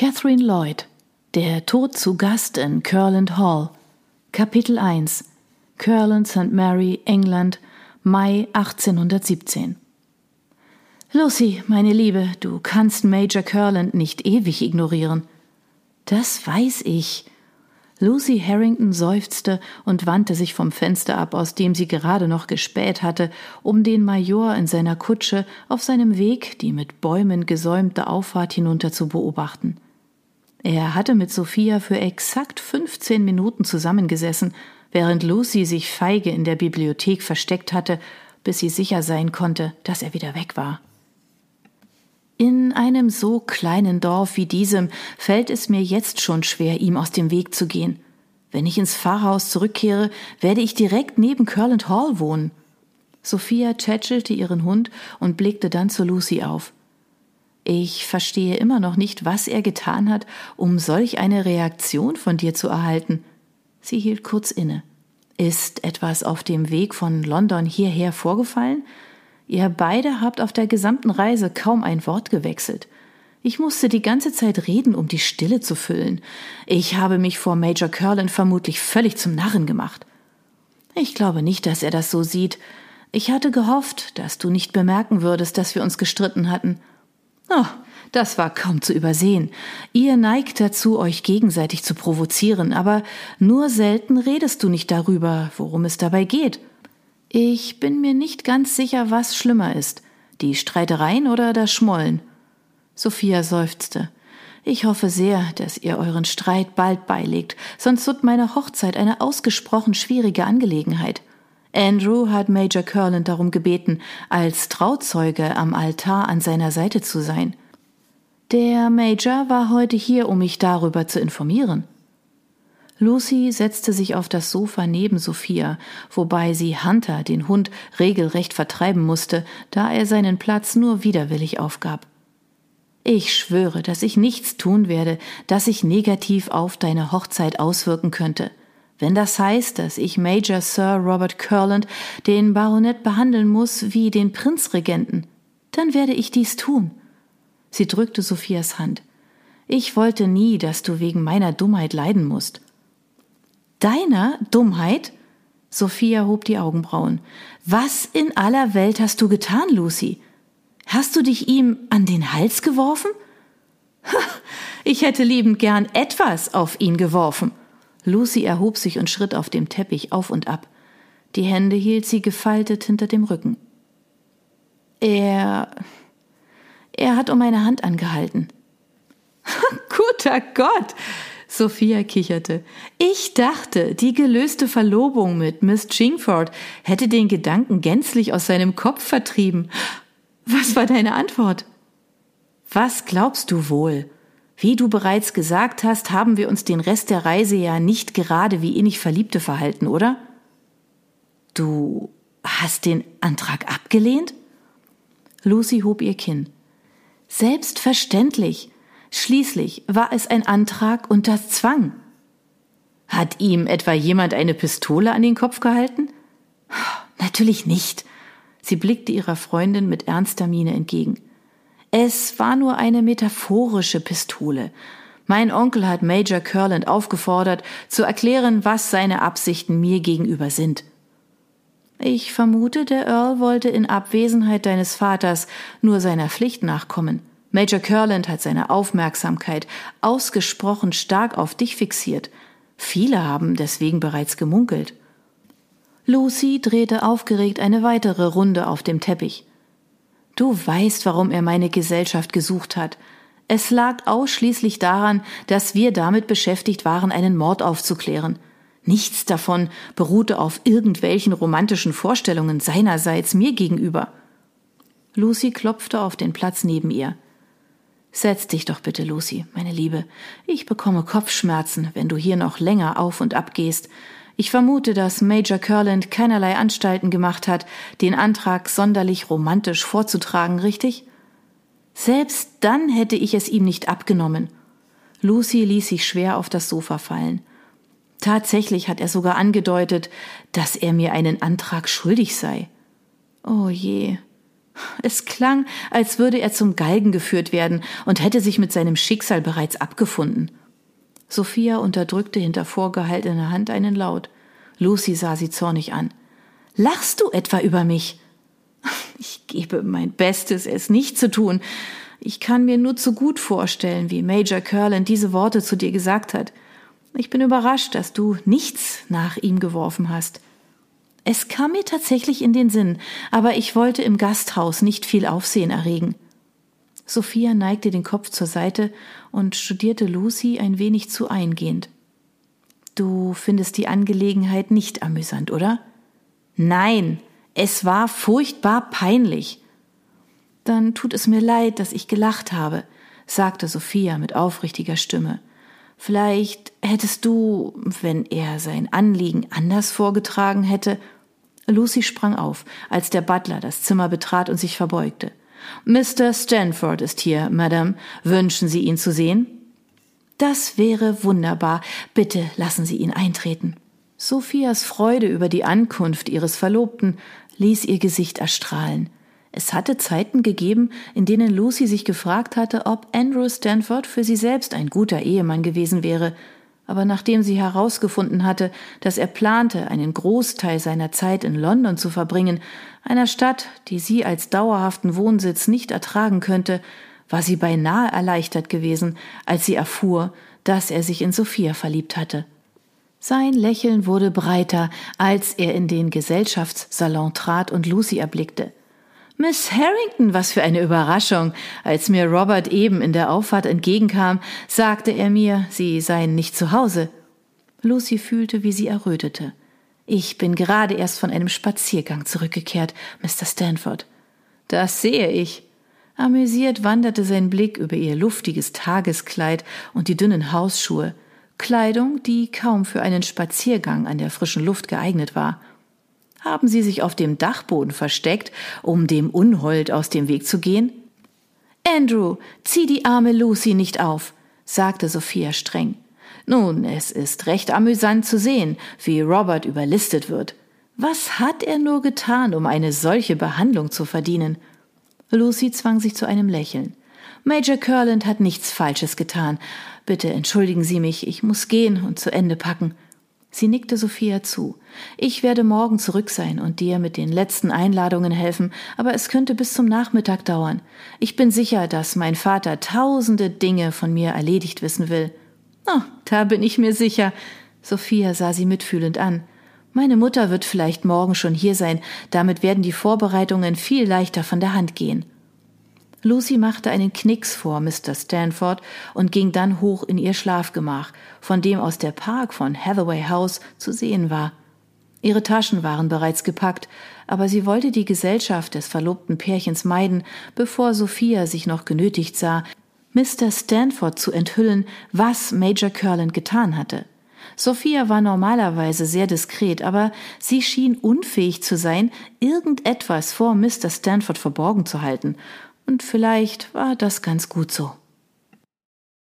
Catherine Lloyd Der Tod zu Gast in Curland Hall Kapitel 1 Curland St. Mary, England, Mai 1817 Lucy, meine Liebe, du kannst Major Curland nicht ewig ignorieren. Das weiß ich. Lucy Harrington seufzte und wandte sich vom Fenster ab, aus dem sie gerade noch gespäht hatte, um den Major in seiner Kutsche auf seinem Weg die mit Bäumen gesäumte Auffahrt hinunter zu beobachten. Er hatte mit Sophia für exakt 15 Minuten zusammengesessen, während Lucy sich feige in der Bibliothek versteckt hatte, bis sie sicher sein konnte, dass er wieder weg war. In einem so kleinen Dorf wie diesem fällt es mir jetzt schon schwer, ihm aus dem Weg zu gehen. Wenn ich ins Pfarrhaus zurückkehre, werde ich direkt neben Curland Hall wohnen. Sophia tätschelte ihren Hund und blickte dann zu Lucy auf. Ich verstehe immer noch nicht, was er getan hat, um solch eine Reaktion von dir zu erhalten. Sie hielt kurz inne. Ist etwas auf dem Weg von London hierher vorgefallen? Ihr beide habt auf der gesamten Reise kaum ein Wort gewechselt. Ich musste die ganze Zeit reden, um die Stille zu füllen. Ich habe mich vor Major Curlin vermutlich völlig zum Narren gemacht. Ich glaube nicht, dass er das so sieht. Ich hatte gehofft, dass du nicht bemerken würdest, dass wir uns gestritten hatten. Oh, das war kaum zu übersehen. Ihr neigt dazu, euch gegenseitig zu provozieren, aber nur selten redest du nicht darüber, worum es dabei geht. Ich bin mir nicht ganz sicher, was schlimmer ist, die Streitereien oder das Schmollen. Sophia seufzte. Ich hoffe sehr, dass ihr euren Streit bald beilegt, sonst wird meine Hochzeit eine ausgesprochen schwierige Angelegenheit. Andrew hat Major Curland darum gebeten, als Trauzeuge am Altar an seiner Seite zu sein. Der Major war heute hier, um mich darüber zu informieren. Lucy setzte sich auf das Sofa neben Sophia, wobei sie Hunter, den Hund, regelrecht vertreiben musste, da er seinen Platz nur widerwillig aufgab. Ich schwöre, dass ich nichts tun werde, das sich negativ auf deine Hochzeit auswirken könnte. Wenn das heißt, dass ich Major Sir Robert Curland, den Baronet, behandeln muss wie den Prinzregenten, dann werde ich dies tun. Sie drückte Sophias Hand. Ich wollte nie, dass du wegen meiner Dummheit leiden musst. Deiner Dummheit? Sophia hob die Augenbrauen. Was in aller Welt hast du getan, Lucy? Hast du dich ihm an den Hals geworfen? Ich hätte liebend gern etwas auf ihn geworfen. Lucy erhob sich und schritt auf dem Teppich auf und ab. Die Hände hielt sie gefaltet hinter dem Rücken. Er. Er hat um meine Hand angehalten. Guter Gott! Sophia kicherte. Ich dachte, die gelöste Verlobung mit Miss Chingford hätte den Gedanken gänzlich aus seinem Kopf vertrieben. Was war deine Antwort? Was glaubst du wohl? Wie du bereits gesagt hast, haben wir uns den Rest der Reise ja nicht gerade wie innig Verliebte verhalten, oder? Du hast den Antrag abgelehnt? Lucy hob ihr Kinn. Selbstverständlich. Schließlich war es ein Antrag unter Zwang. Hat ihm etwa jemand eine Pistole an den Kopf gehalten? Natürlich nicht. Sie blickte ihrer Freundin mit ernster Miene entgegen. Es war nur eine metaphorische Pistole. Mein Onkel hat Major Curland aufgefordert, zu erklären, was seine Absichten mir gegenüber sind. Ich vermute, der Earl wollte in Abwesenheit deines Vaters nur seiner Pflicht nachkommen. Major Curland hat seine Aufmerksamkeit ausgesprochen stark auf dich fixiert. Viele haben deswegen bereits gemunkelt. Lucy drehte aufgeregt eine weitere Runde auf dem Teppich. Du weißt, warum er meine Gesellschaft gesucht hat. Es lag ausschließlich daran, dass wir damit beschäftigt waren, einen Mord aufzuklären. Nichts davon beruhte auf irgendwelchen romantischen Vorstellungen seinerseits mir gegenüber. Lucy klopfte auf den Platz neben ihr. Setz dich doch bitte, Lucy, meine Liebe. Ich bekomme Kopfschmerzen, wenn du hier noch länger auf und ab gehst. Ich vermute, dass Major Curland keinerlei Anstalten gemacht hat, den Antrag sonderlich romantisch vorzutragen, richtig? Selbst dann hätte ich es ihm nicht abgenommen. Lucy ließ sich schwer auf das Sofa fallen. Tatsächlich hat er sogar angedeutet, dass er mir einen Antrag schuldig sei. Oh je. Es klang, als würde er zum Galgen geführt werden und hätte sich mit seinem Schicksal bereits abgefunden. Sophia unterdrückte hinter vorgehaltener Hand einen Laut. Lucy sah sie zornig an. Lachst du etwa über mich? Ich gebe mein Bestes, es nicht zu tun. Ich kann mir nur zu gut vorstellen, wie Major Curland diese Worte zu dir gesagt hat. Ich bin überrascht, dass du nichts nach ihm geworfen hast. Es kam mir tatsächlich in den Sinn, aber ich wollte im Gasthaus nicht viel Aufsehen erregen. Sophia neigte den Kopf zur Seite und studierte Lucy ein wenig zu eingehend. Du findest die Angelegenheit nicht amüsant, oder? Nein, es war furchtbar peinlich. Dann tut es mir leid, dass ich gelacht habe, sagte Sophia mit aufrichtiger Stimme. Vielleicht hättest du, wenn er sein Anliegen anders vorgetragen hätte. Lucy sprang auf, als der Butler das Zimmer betrat und sich verbeugte. Mr. Stanford ist hier, Madame. Wünschen Sie ihn zu sehen? Das wäre wunderbar. Bitte lassen Sie ihn eintreten. Sophias Freude über die Ankunft ihres Verlobten ließ ihr Gesicht erstrahlen. Es hatte Zeiten gegeben, in denen Lucy sich gefragt hatte, ob Andrew Stanford für sie selbst ein guter Ehemann gewesen wäre, aber nachdem sie herausgefunden hatte, dass er plante, einen Großteil seiner Zeit in London zu verbringen, einer Stadt, die sie als dauerhaften Wohnsitz nicht ertragen könnte, war sie beinahe erleichtert gewesen, als sie erfuhr, dass er sich in Sophia verliebt hatte. Sein Lächeln wurde breiter, als er in den Gesellschaftssalon trat und Lucy erblickte. Miss Harrington, was für eine Überraschung. Als mir Robert eben in der Auffahrt entgegenkam, sagte er mir, Sie seien nicht zu Hause. Lucy fühlte, wie sie errötete. Ich bin gerade erst von einem Spaziergang zurückgekehrt, Mr. Stanford. Das sehe ich. Amüsiert wanderte sein Blick über ihr luftiges Tageskleid und die dünnen Hausschuhe. Kleidung, die kaum für einen Spaziergang an der frischen Luft geeignet war. Haben Sie sich auf dem Dachboden versteckt, um dem Unhold aus dem Weg zu gehen? Andrew, zieh die arme Lucy nicht auf, sagte Sophia streng. Nun, es ist recht amüsant zu sehen, wie Robert überlistet wird. Was hat er nur getan, um eine solche Behandlung zu verdienen? Lucy zwang sich zu einem Lächeln. Major Curland hat nichts Falsches getan. Bitte entschuldigen Sie mich, ich muss gehen und zu Ende packen. Sie nickte Sophia zu. Ich werde morgen zurück sein und dir mit den letzten Einladungen helfen, aber es könnte bis zum Nachmittag dauern. Ich bin sicher, dass mein Vater tausende Dinge von mir erledigt wissen will. Oh, da bin ich mir sicher. Sophia sah sie mitfühlend an. Meine Mutter wird vielleicht morgen schon hier sein, damit werden die Vorbereitungen viel leichter von der Hand gehen. Lucy machte einen Knicks vor Mr. Stanford und ging dann hoch in ihr Schlafgemach, von dem aus der Park von Hathaway House zu sehen war. Ihre Taschen waren bereits gepackt, aber sie wollte die Gesellschaft des verlobten Pärchens meiden, bevor Sophia sich noch genötigt sah, Mr. Stanford zu enthüllen, was Major Curland getan hatte. Sophia war normalerweise sehr diskret, aber sie schien unfähig zu sein, irgendetwas vor Mr. Stanford verborgen zu halten, und vielleicht war das ganz gut so.